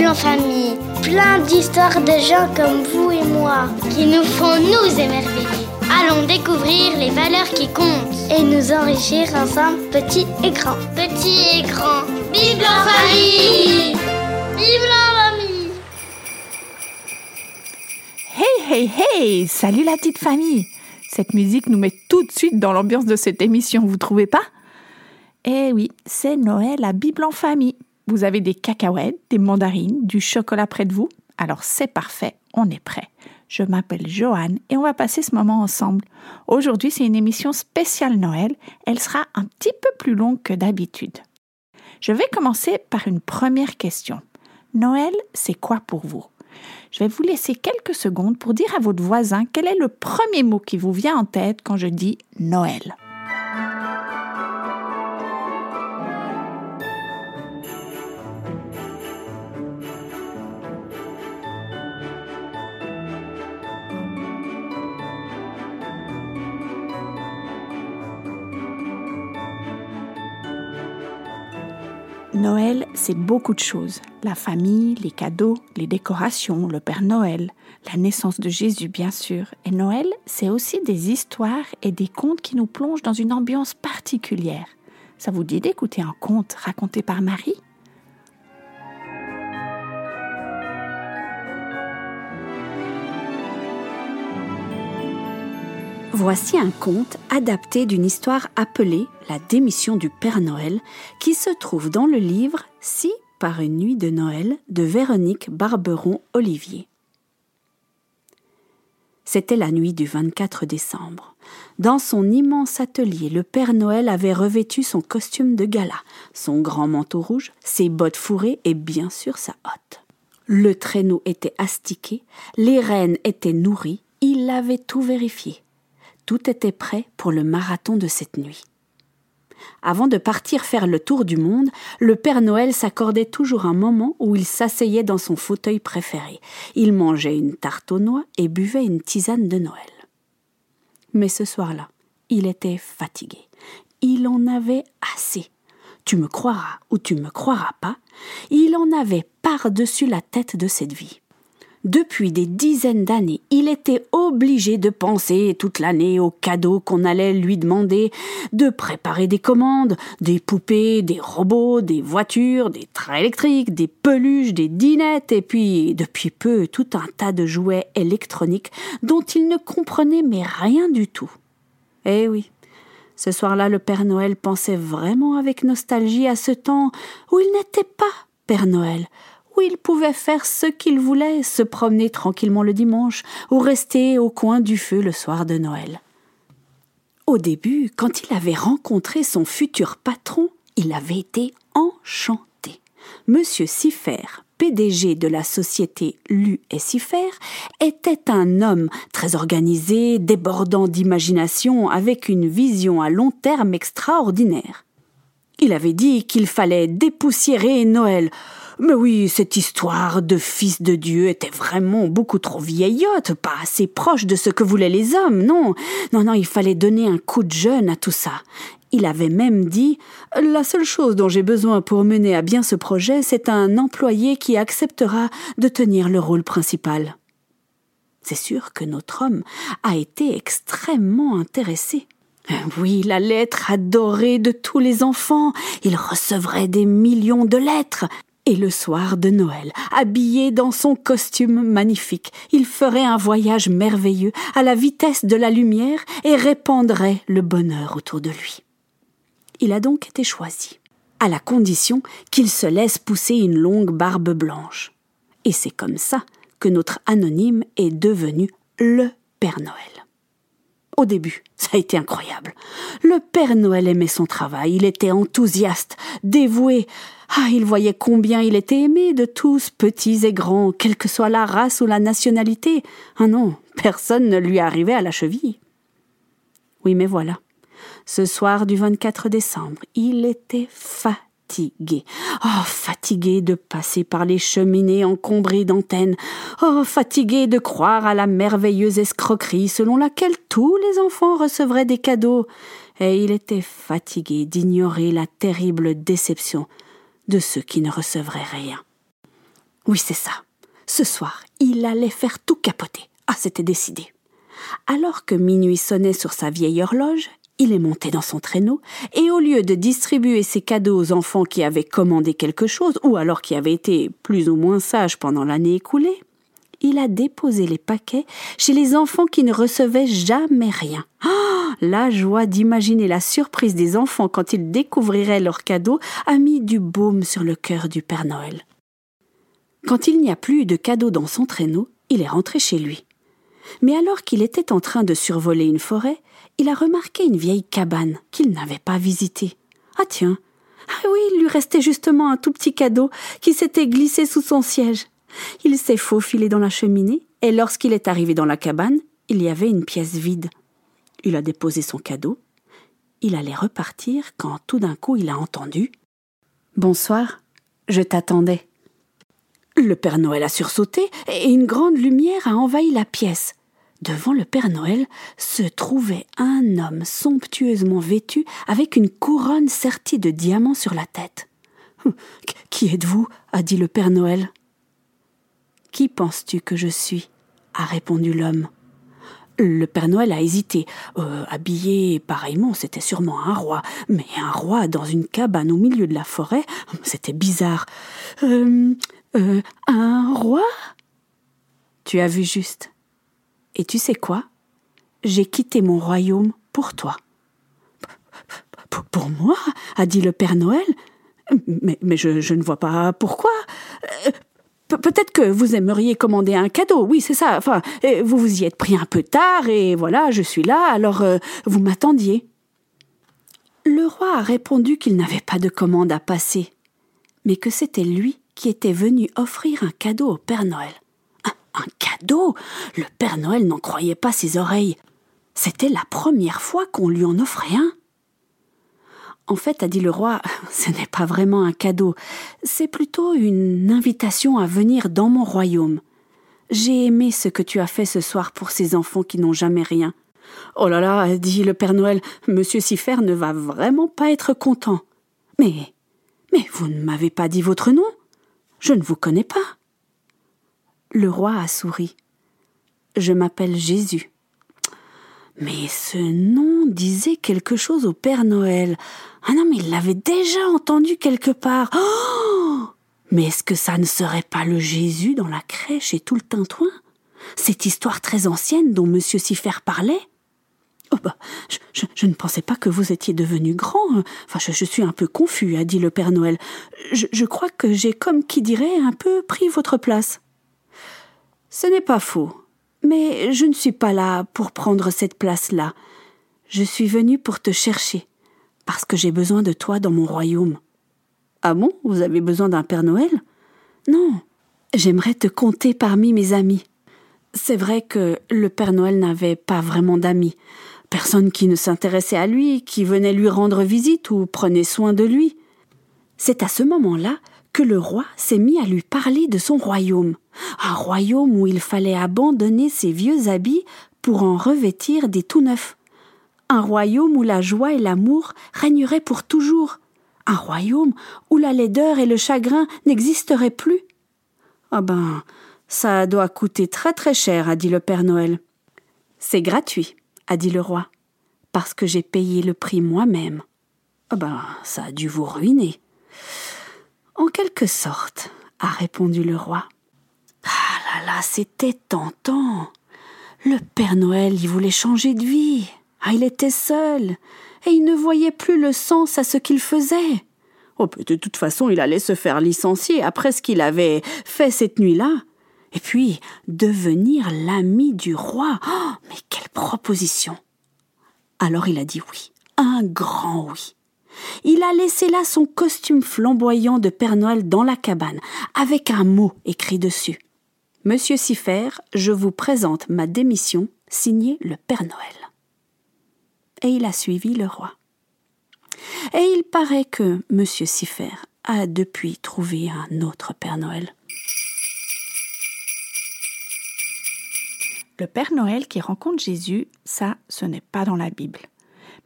Bible en famille. Plein d'histoires de gens comme vous et moi qui nous font nous émerveiller. Allons découvrir les valeurs qui comptent et nous enrichir ensemble, petits et grands. Petits et grands. Bible en famille Bible en famille Hey, hey, hey Salut la petite famille Cette musique nous met tout de suite dans l'ambiance de cette émission, vous trouvez pas? Eh oui, c'est Noël à Bible en famille. Vous avez des cacahuètes, des mandarines, du chocolat près de vous Alors c'est parfait, on est prêt. Je m'appelle Joanne et on va passer ce moment ensemble. Aujourd'hui, c'est une émission spéciale Noël. Elle sera un petit peu plus longue que d'habitude. Je vais commencer par une première question. Noël, c'est quoi pour vous? Je vais vous laisser quelques secondes pour dire à votre voisin quel est le premier mot qui vous vient en tête quand je dis Noël. Noël, c'est beaucoup de choses. La famille, les cadeaux, les décorations, le Père Noël, la naissance de Jésus, bien sûr. Et Noël, c'est aussi des histoires et des contes qui nous plongent dans une ambiance particulière. Ça vous dit d'écouter un conte raconté par Marie? Voici un conte adapté d'une histoire appelée La démission du Père Noël, qui se trouve dans le livre Si par une nuit de Noël de Véronique Barberon-Olivier. C'était la nuit du 24 décembre. Dans son immense atelier, le Père Noël avait revêtu son costume de gala, son grand manteau rouge, ses bottes fourrées et bien sûr sa hotte. Le traîneau était astiqué, les rennes étaient nourries, il avait tout vérifié tout était prêt pour le marathon de cette nuit. Avant de partir faire le tour du monde, le Père Noël s'accordait toujours un moment où il s'asseyait dans son fauteuil préféré. Il mangeait une tarte aux noix et buvait une tisane de Noël. Mais ce soir-là, il était fatigué. Il en avait assez. Tu me croiras ou tu me croiras pas, il en avait par-dessus la tête de cette vie. Depuis des dizaines d'années, il était obligé de penser toute l'année aux cadeaux qu'on allait lui demander, de préparer des commandes, des poupées, des robots, des voitures, des trains électriques, des peluches, des dinettes, et puis, depuis peu, tout un tas de jouets électroniques dont il ne comprenait mais rien du tout. Eh oui, ce soir-là, le Père Noël pensait vraiment avec nostalgie à ce temps où il n'était pas Père Noël, il pouvait faire ce qu'il voulait, se promener tranquillement le dimanche ou rester au coin du feu le soir de Noël. Au début, quand il avait rencontré son futur patron, il avait été enchanté. Monsieur Siffer, PDG de la société Lu et Siffer, était un homme très organisé, débordant d'imagination, avec une vision à long terme extraordinaire. Il avait dit qu'il fallait dépoussiérer Noël, mais oui, cette histoire de fils de Dieu était vraiment beaucoup trop vieillotte, pas assez proche de ce que voulaient les hommes, non? Non, non, il fallait donner un coup de jeune à tout ça. Il avait même dit La seule chose dont j'ai besoin pour mener à bien ce projet, c'est un employé qui acceptera de tenir le rôle principal. C'est sûr que notre homme a été extrêmement intéressé. Oui, la lettre adorée de tous les enfants. Il recevrait des millions de lettres. Et le soir de Noël, habillé dans son costume magnifique, il ferait un voyage merveilleux à la vitesse de la lumière et répandrait le bonheur autour de lui. Il a donc été choisi, à la condition qu'il se laisse pousser une longue barbe blanche. Et c'est comme ça que notre anonyme est devenu le Père Noël. Au début, ça a été incroyable. Le Père Noël aimait son travail, il était enthousiaste, dévoué, ah, il voyait combien il était aimé de tous, petits et grands, quelle que soit la race ou la nationalité. Ah non, personne ne lui arrivait à la cheville. Oui, mais voilà. Ce soir du 24 décembre, il était fatigué. Oh, fatigué de passer par les cheminées encombrées d'antennes. Oh, fatigué de croire à la merveilleuse escroquerie selon laquelle tous les enfants recevraient des cadeaux. Et il était fatigué d'ignorer la terrible déception de ceux qui ne recevraient rien. Oui, c'est ça. Ce soir, il allait faire tout capoter. Ah, c'était décidé. Alors que minuit sonnait sur sa vieille horloge, il est monté dans son traîneau, et au lieu de distribuer ses cadeaux aux enfants qui avaient commandé quelque chose, ou alors qui avaient été plus ou moins sages pendant l'année écoulée, il a déposé les paquets chez les enfants qui ne recevaient jamais rien. Ah, la joie d'imaginer la surprise des enfants quand ils découvriraient leurs cadeaux a mis du baume sur le cœur du Père Noël. Quand il n'y a plus de cadeaux dans son traîneau, il est rentré chez lui. Mais alors qu'il était en train de survoler une forêt, il a remarqué une vieille cabane qu'il n'avait pas visitée. Ah tiens. Ah oui, il lui restait justement un tout petit cadeau qui s'était glissé sous son siège. Il s'est faufilé dans la cheminée, et lorsqu'il est arrivé dans la cabane, il y avait une pièce vide. Il a déposé son cadeau. Il allait repartir quand tout d'un coup il a entendu Bonsoir, je t'attendais. Le Père Noël a sursauté et une grande lumière a envahi la pièce. Devant le Père Noël se trouvait un homme somptueusement vêtu avec une couronne sertie de diamants sur la tête. Qui êtes-vous? a dit le Père Noël. Qui penses-tu que je suis? a répondu l'homme. Le Père Noël a hésité. Euh, habillé pareillement, c'était sûrement un roi. Mais un roi dans une cabane au milieu de la forêt, c'était bizarre. Euh, euh, un roi? Tu as vu juste. Et tu sais quoi? J'ai quitté mon royaume pour toi. Pour moi? a dit le Père Noël. Mais, je ne vois pas pourquoi. Peut-être que vous aimeriez commander un cadeau, oui, c'est ça. Enfin, vous vous y êtes pris un peu tard et voilà, je suis là, alors euh, vous m'attendiez. Le roi a répondu qu'il n'avait pas de commande à passer, mais que c'était lui qui était venu offrir un cadeau au Père Noël. Un, cadeau Le Père Noël n'en croyait pas ses oreilles. C'était la première fois qu'on lui en offrait un. En fait, a dit le roi, ce n'est pas vraiment un cadeau, c'est plutôt une invitation à venir dans mon royaume. J'ai aimé ce que tu as fait ce soir pour ces enfants qui n'ont jamais rien. Oh là là, dit le Père Noël, Monsieur Sifer ne va vraiment pas être content. Mais. Mais vous ne m'avez pas dit votre nom. Je ne vous connais pas. Le roi a souri. Je m'appelle Jésus. Mais ce nom disait quelque chose au Père Noël. Ah non, mais il l'avait déjà entendu quelque part. Oh mais est-ce que ça ne serait pas le Jésus dans la crèche et tout le tintouin Cette histoire très ancienne dont M. Sifer parlait? Oh bah, je, ne pensais pas que vous étiez devenu grand. Enfin, je, suis un peu confus, a dit le Père Noël. Je crois que j'ai, comme qui dirait, un peu pris votre place. Ce n'est pas faux. Mais je ne suis pas là pour prendre cette place-là. Je suis venu pour te chercher, parce que j'ai besoin de toi dans mon royaume. Ah bon? Vous avez besoin d'un Père Noël? Non. J'aimerais te compter parmi mes amis. C'est vrai que le Père Noël n'avait pas vraiment d'amis. Personne qui ne s'intéressait à lui, qui venait lui rendre visite ou prenait soin de lui. C'est à ce moment-là que le roi s'est mis à lui parler de son royaume, un royaume où il fallait abandonner ses vieux habits pour en revêtir des tout neufs, un royaume où la joie et l'amour régneraient pour toujours, un royaume où la laideur et le chagrin n'existeraient plus. Ah ben, ça doit coûter très très cher, a dit le Père Noël. C'est gratuit, a dit le roi, parce que j'ai payé le prix moi-même. Ah ben, ça a dû vous ruiner. En quelque sorte, a répondu le roi. Là, c'était tentant. Le Père Noël y voulait changer de vie. Ah, il était seul, et il ne voyait plus le sens à ce qu'il faisait. Oh, de toute façon, il allait se faire licencier après ce qu'il avait fait cette nuit-là. Et puis, devenir l'ami du roi. Oh, mais quelle proposition. Alors il a dit oui, un grand oui. Il a laissé là son costume flamboyant de Père Noël dans la cabane, avec un mot écrit dessus. Monsieur Sifer, je vous présente ma démission, signée le Père Noël. Et il a suivi le roi. Et il paraît que Monsieur Sifer a depuis trouvé un autre Père Noël. Le Père Noël qui rencontre Jésus, ça, ce n'est pas dans la Bible.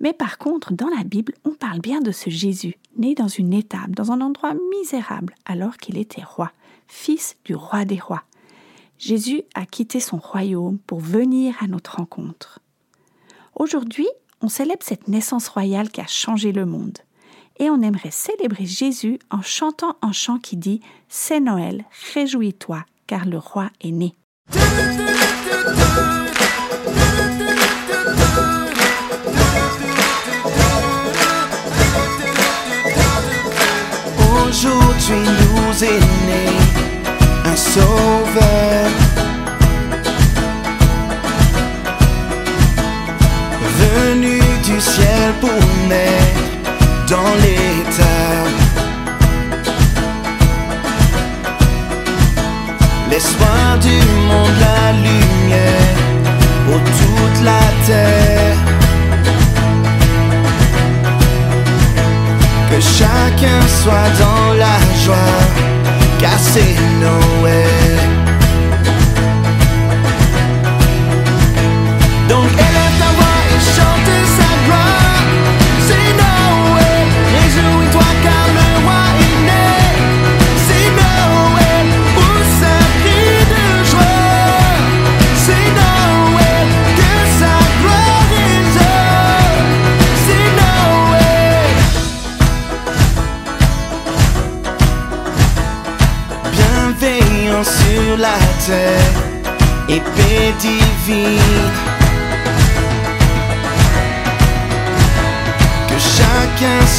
Mais par contre, dans la Bible, on parle bien de ce Jésus, né dans une étable, dans un endroit misérable, alors qu'il était roi, fils du roi des rois. Jésus a quitté son royaume pour venir à notre rencontre. Aujourd'hui, on célèbre cette naissance royale qui a changé le monde. Et on aimerait célébrer Jésus en chantant un chant qui dit C'est Noël, réjouis-toi, car le roi est né. Aujourd'hui nous est né un sauveur. Ciel pour naître dans les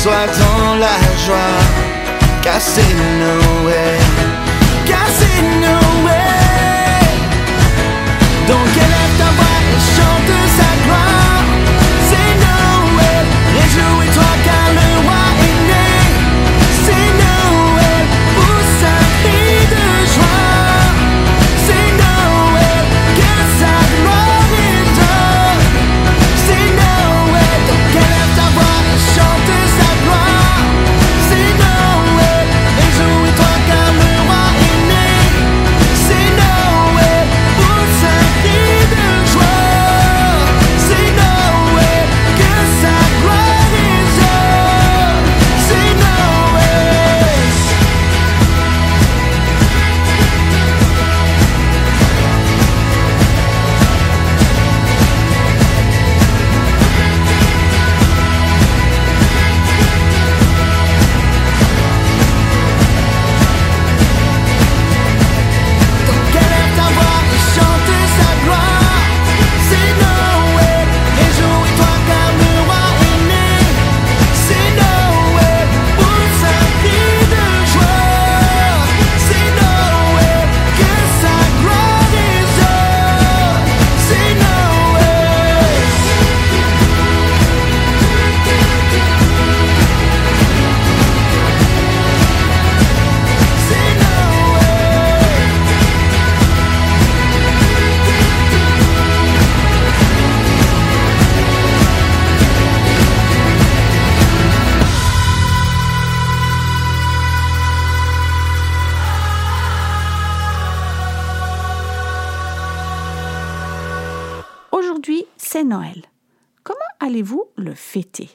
soit dans la joie, c'est Noël. Donc élève ta voix et chante sa gloire. C'est Noël, réjouis-toi Aujourd'hui, c'est Noël. Comment allez-vous le fêter?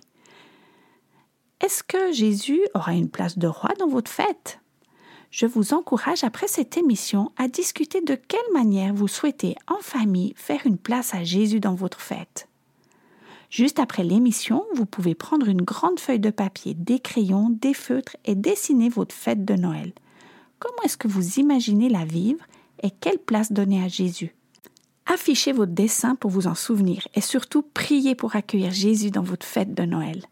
Est-ce que Jésus aura une place de roi dans votre fête? Je vous encourage après cette émission à discuter de quelle manière vous souhaitez en famille faire une place à Jésus dans votre fête. Juste après l'émission, vous pouvez prendre une grande feuille de papier, des crayons, des feutres et dessiner votre fête de Noël. Comment est-ce que vous imaginez la vivre et quelle place donner à Jésus? Affichez votre dessin pour vous en souvenir et surtout priez pour accueillir Jésus dans votre fête de Noël.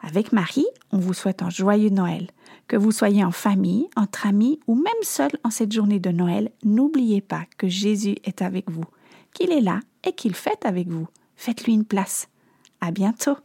Avec Marie, on vous souhaite un joyeux Noël. Que vous soyez en famille, entre amis ou même seul en cette journée de Noël, n'oubliez pas que Jésus est avec vous, qu'il est là et qu'il fête avec vous. Faites-lui une place. À bientôt.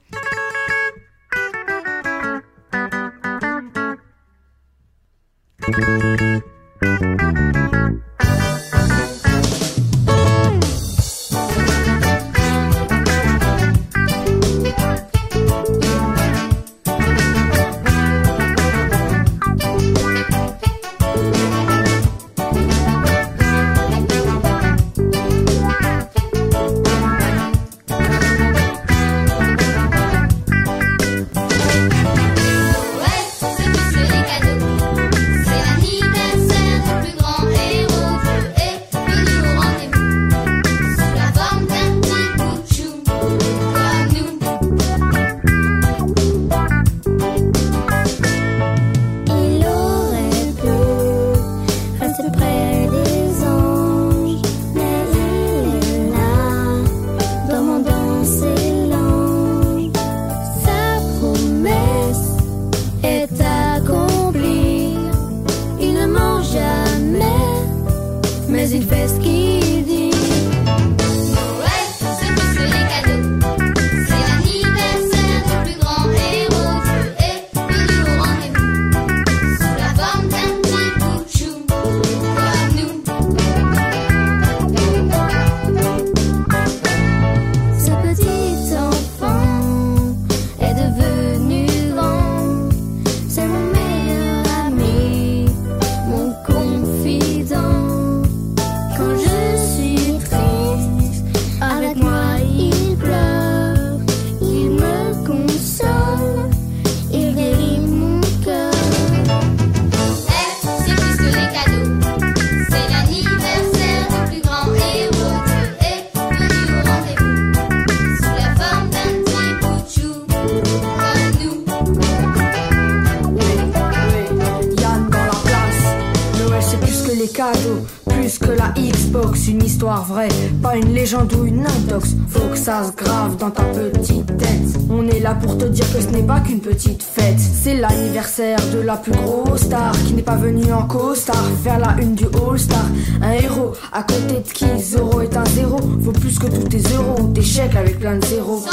Xbox, une histoire vraie, pas une légende ou une intox. Faut que ça se grave dans ta petite tête. On est là pour te dire que ce n'est pas qu'une petite fête. C'est l'anniversaire de la plus grosse star qui n'est pas venue en costard faire la une du All-Star. Un héros à côté de qui Zoro est un zéro. Vaut plus que tous tes euros, tes chèques avec plein de zéros.